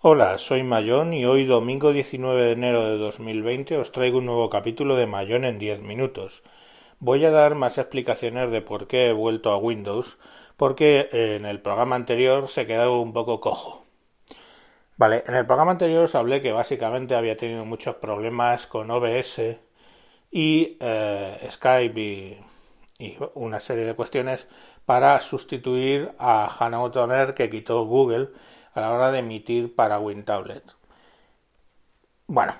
Hola, soy Mayón y hoy domingo 19 de enero de 2020 os traigo un nuevo capítulo de Mayón en 10 minutos. Voy a dar más explicaciones de por qué he vuelto a Windows, porque en el programa anterior se quedó un poco cojo. Vale, en el programa anterior os hablé que básicamente había tenido muchos problemas con OBS y eh, Skype y, y, una serie de cuestiones para sustituir a Hannah O'Connor que quitó Google a la hora de emitir para WinTablet. Bueno,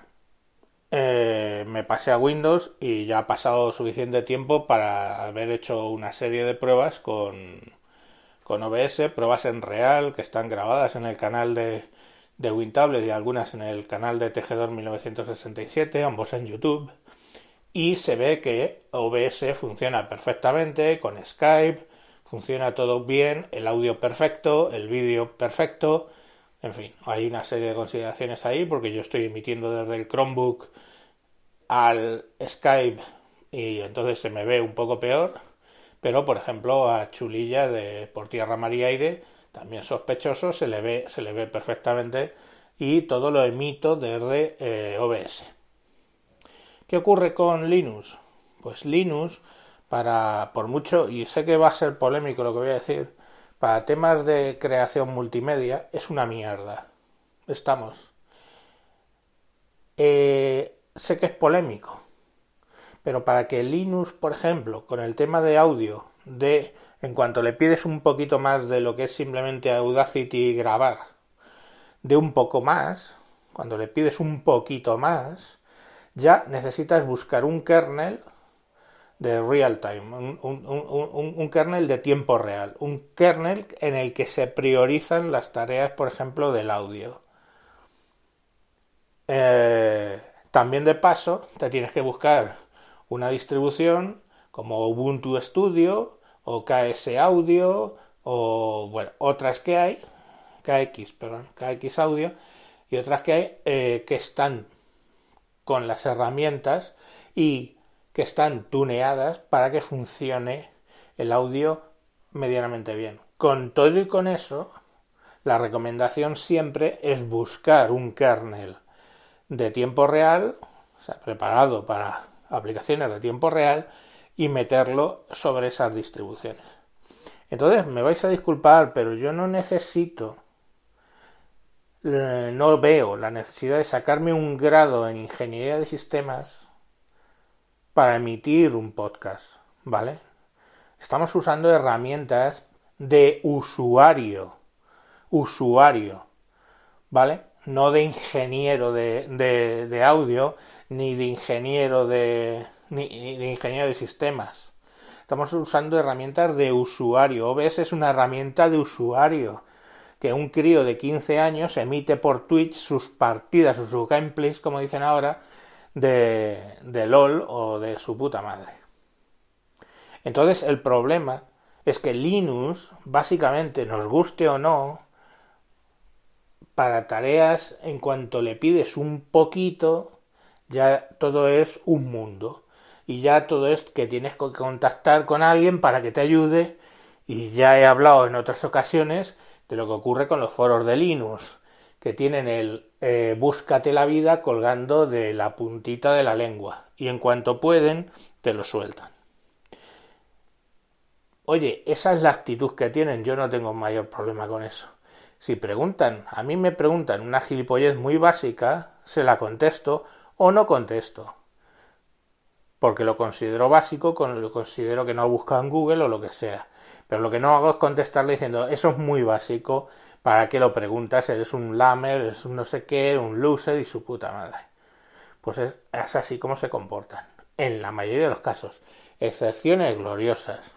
eh, me pasé a Windows y ya ha pasado suficiente tiempo para haber hecho una serie de pruebas con, con OBS, pruebas en real que están grabadas en el canal de, de WinTablet y algunas en el canal de Tejedor 1967, ambos en YouTube. Y se ve que OBS funciona perfectamente con Skype, funciona todo bien, el audio perfecto, el vídeo perfecto, en fin, hay una serie de consideraciones ahí porque yo estoy emitiendo desde el Chromebook al Skype y entonces se me ve un poco peor, pero por ejemplo a Chulilla de Por Tierra Mar y Aire, también sospechoso, se le ve, se le ve perfectamente y todo lo emito desde eh, OBS. ¿Qué ocurre con Linux? Pues Linux para, por mucho, y sé que va a ser polémico lo que voy a decir, para temas de creación multimedia es una mierda. Estamos. Eh, sé que es polémico, pero para que Linux, por ejemplo, con el tema de audio, de en cuanto le pides un poquito más de lo que es simplemente Audacity grabar, de un poco más, cuando le pides un poquito más, ya necesitas buscar un kernel de real time, un, kernel de tiempo real, un kernel en el que se priorizan las tareas, por ejemplo, del audio. Eh, también de paso, te tienes que buscar una distribución como Ubuntu Studio o KS Audio o bueno, otras que hay, KX, perdón, KX Audio y otras que hay eh, que están con las herramientas y que están tuneadas para que funcione el audio medianamente bien. Con todo y con eso, la recomendación siempre es buscar un kernel de tiempo real, o sea, preparado para aplicaciones de tiempo real, y meterlo sobre esas distribuciones. Entonces, me vais a disculpar, pero yo no necesito, eh, no veo la necesidad de sacarme un grado en ingeniería de sistemas para emitir un podcast, ¿vale? Estamos usando herramientas de usuario, usuario, ¿vale? No de ingeniero de, de, audio, ni de ingeniero de, ni, de ingeniero de sistemas. Estamos usando herramientas de usuario. OBS es una herramienta de usuario que un crío de 15 años emite por Twitch sus partidas o sus gameplays, como dicen ahora, de, de LOL o de su puta madre. Entonces el problema es que Linux, básicamente, nos guste o no, para tareas en cuanto le pides un poquito, ya todo es un mundo. Y ya todo es que tienes que contactar con alguien para que te ayude. Y ya he hablado en otras ocasiones de lo que ocurre con los foros de Linux que tienen el eh, búscate la vida colgando de la puntita de la lengua y en cuanto pueden te lo sueltan. Oye, esa es la actitud que tienen, yo no tengo mayor problema con eso. Si preguntan, a mí me preguntan una gilipollez muy básica, se la contesto o no contesto. Porque lo considero básico, lo considero que no ha buscado en Google o lo que sea. Pero lo que no hago es contestarle diciendo, eso es muy básico, ¿Para qué lo preguntas? Eres un lamer, eres un no sé qué, un loser y su puta madre. Pues es, así como se comportan. En la mayoría de los casos. Excepciones gloriosas.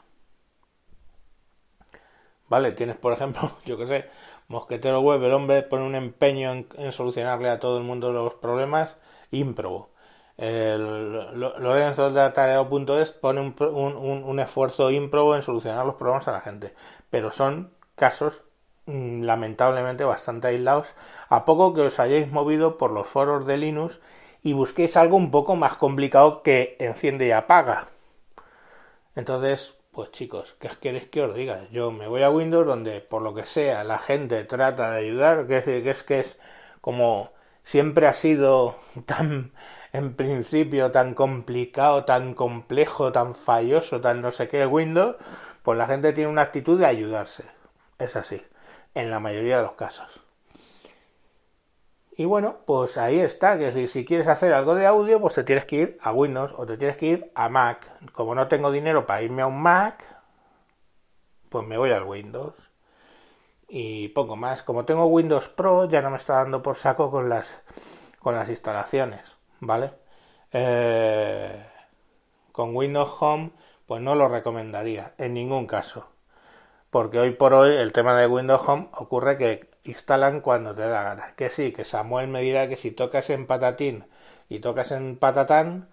Vale, tienes por ejemplo, yo que sé, Mosquetero Web, el hombre pone un empeño en, solucionarle a todo el mundo los problemas, ímprobo. Lorenzo de Atareo.es pone un, un, un esfuerzo ímprobo en solucionar los problemas a la gente. Pero son casos lamentablemente bastante aislados, a poco que os hayáis movido por los foros de Linux y busquéis algo un poco más complicado que enciende y apaga. Entonces, Pues chicos, ¿qué queréis que os diga? Yo me voy a Windows donde por lo que sea la gente trata de ayudar, que es, que es que es como siempre ha sido tan en principio tan complicado, tan complejo, tan falloso, tan no sé qué Windows, pues la gente tiene una actitud de ayudarse. Es así, en la mayoría de los casos. Y bueno, pues ahí está, que si, quieres hacer algo de audio, pues te tienes que ir a Windows o te tienes que ir a Mac. Como no tengo dinero para irme a un Mac, pues me voy al Windows. Y poco más. Como tengo Windows Pro, ya no me está dando por saco con las, con las instalaciones, ¿vale? Eh, con Windows Home, pues no lo recomendaría, en ningún caso. Porque hoy por hoy el tema de Windows Home ocurre que instalan cuando te da gana. Que sí, que Samuel me dirá que si tocas en patatín y tocas en patatán,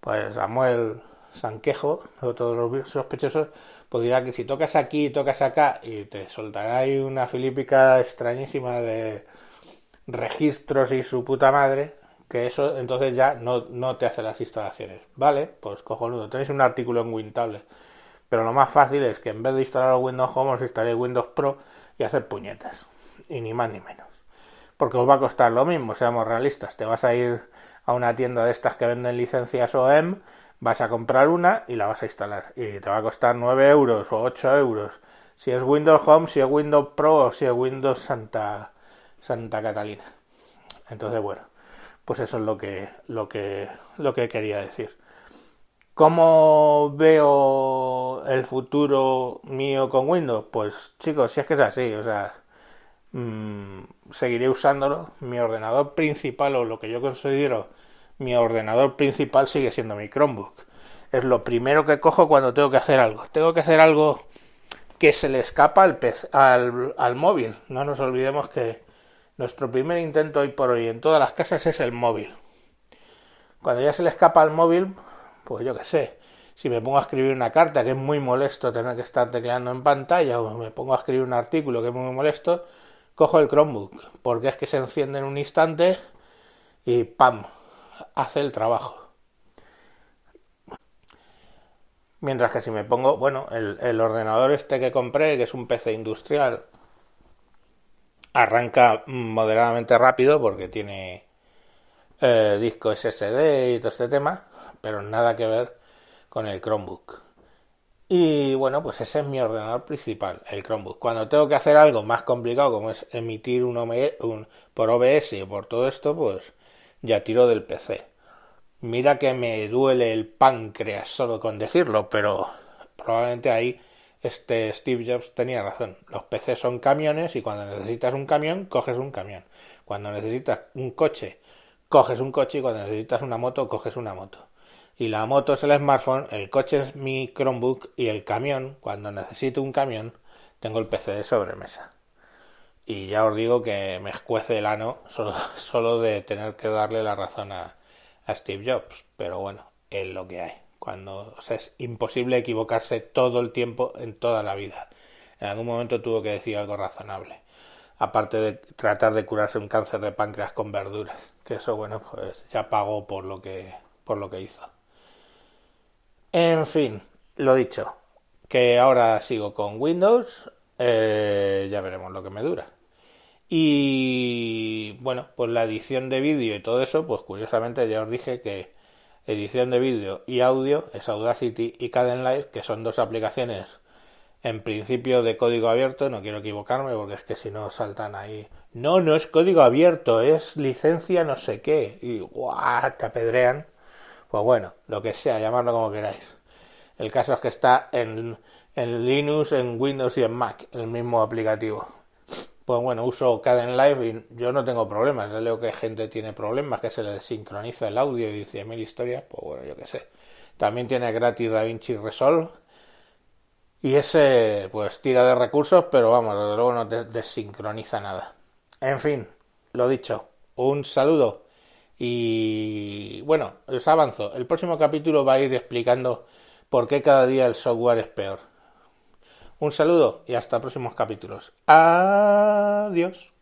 pues Samuel Sanquejo o todos los sospechosos, pues dirá que si tocas aquí y tocas acá y te soltará ahí una filípica extrañísima de registros y su puta madre, que eso entonces ya no, no te hace las instalaciones. Vale, pues cojonudo, tenéis un artículo en Wintable. Pero lo más fácil es que en vez de instalar Windows Home os instaléis Windows Pro y hacer puñetas y ni más ni menos. Porque os va a costar lo mismo, seamos realistas. Te vas a ir a una tienda de estas que venden licencias OEM, vas a comprar una y la vas a instalar. Y te va a costar 9 euros o 8 euros. Si es Windows Home, si es Windows Pro o si es Windows Santa, Santa Catalina. Entonces, bueno, pues eso es lo que, lo que, lo que quería decir. ¿Cómo veo el futuro mío con Windows? Pues chicos, si es que es así, o sea, Mm, seguiré usándolo. Mi ordenador principal o lo que yo considero mi ordenador principal sigue siendo mi Chromebook. Es lo primero que cojo cuando tengo que hacer algo. Tengo que hacer algo que se le escapa al, al, al móvil. No nos olvidemos que nuestro primer intento hoy por hoy en todas las casas es el móvil. Cuando ya se le escapa al móvil, pues yo qué sé, si me pongo a escribir una carta, que es muy molesto tener que estar tecleando en pantalla, o me pongo a escribir un artículo, que es muy molesto, cojo el Chromebook, porque es que se enciende en un instante y ¡pam! hace el trabajo. Mientras que si me pongo, bueno, el, ordenador este que compré, que es un PC industrial, arranca moderadamente rápido porque tiene eh, disco SSD y todo este tema, pero nada que ver con el Chromebook. Y bueno, pues ese es mi ordenador principal, el Chromebook. Cuando tengo que hacer algo más complicado, como es emitir un, un por OBS o por todo esto, pues ya tiro del PC. Mira que me duele el páncreas solo con decirlo, pero probablemente ahí este Steve Jobs tenía razón. Los PCs son camiones y cuando necesitas un camión, coges un camión. Cuando necesitas un coche, coges un coche y cuando necesitas una moto, coges una moto y la moto es el smartphone, el coche es mi Chromebook y el camión, cuando necesito un camión, tengo el PC de sobremesa. Y ya os digo que me escuece el ano solo, solo de tener que darle la razón a, Steve Jobs. Pero bueno, es lo que hay. Cuando es imposible equivocarse todo el tiempo en toda la vida. En algún momento tuvo que decir algo razonable. Aparte de tratar de curarse un cáncer de páncreas con verduras. Que eso, bueno, pues ya pagó por lo que, por lo que hizo. En fin, lo dicho, que ahora sigo con Windows, eh, ya veremos lo que me dura. Y bueno, pues la edición de vídeo y todo eso, pues curiosamente ya os dije que edición de vídeo y audio es Audacity y Kdenlive, que son dos aplicaciones en principio de código abierto, no quiero equivocarme porque es que si no saltan ahí. No, no es código abierto, es licencia no sé qué. Y guau, te apedrean. Pues bueno, lo que sea, llamarlo como queráis. El caso es que está en, en Linux, en Windows y en Mac, el mismo aplicativo. Pues bueno, uso Live y yo no tengo problemas. Ya leo que gente tiene problemas, que se le desincroniza el audio y dice mil historias. Pues bueno, yo qué sé. También tiene gratis DaVinci Resolve. Y ese, pues tira de recursos, pero vamos, desde luego no te desincroniza nada. En fin, lo dicho, un saludo y bueno, os avanzo. El próximo capítulo va a ir explicando por qué cada día el software es peor. Un saludo y hasta próximos capítulos. Adiós.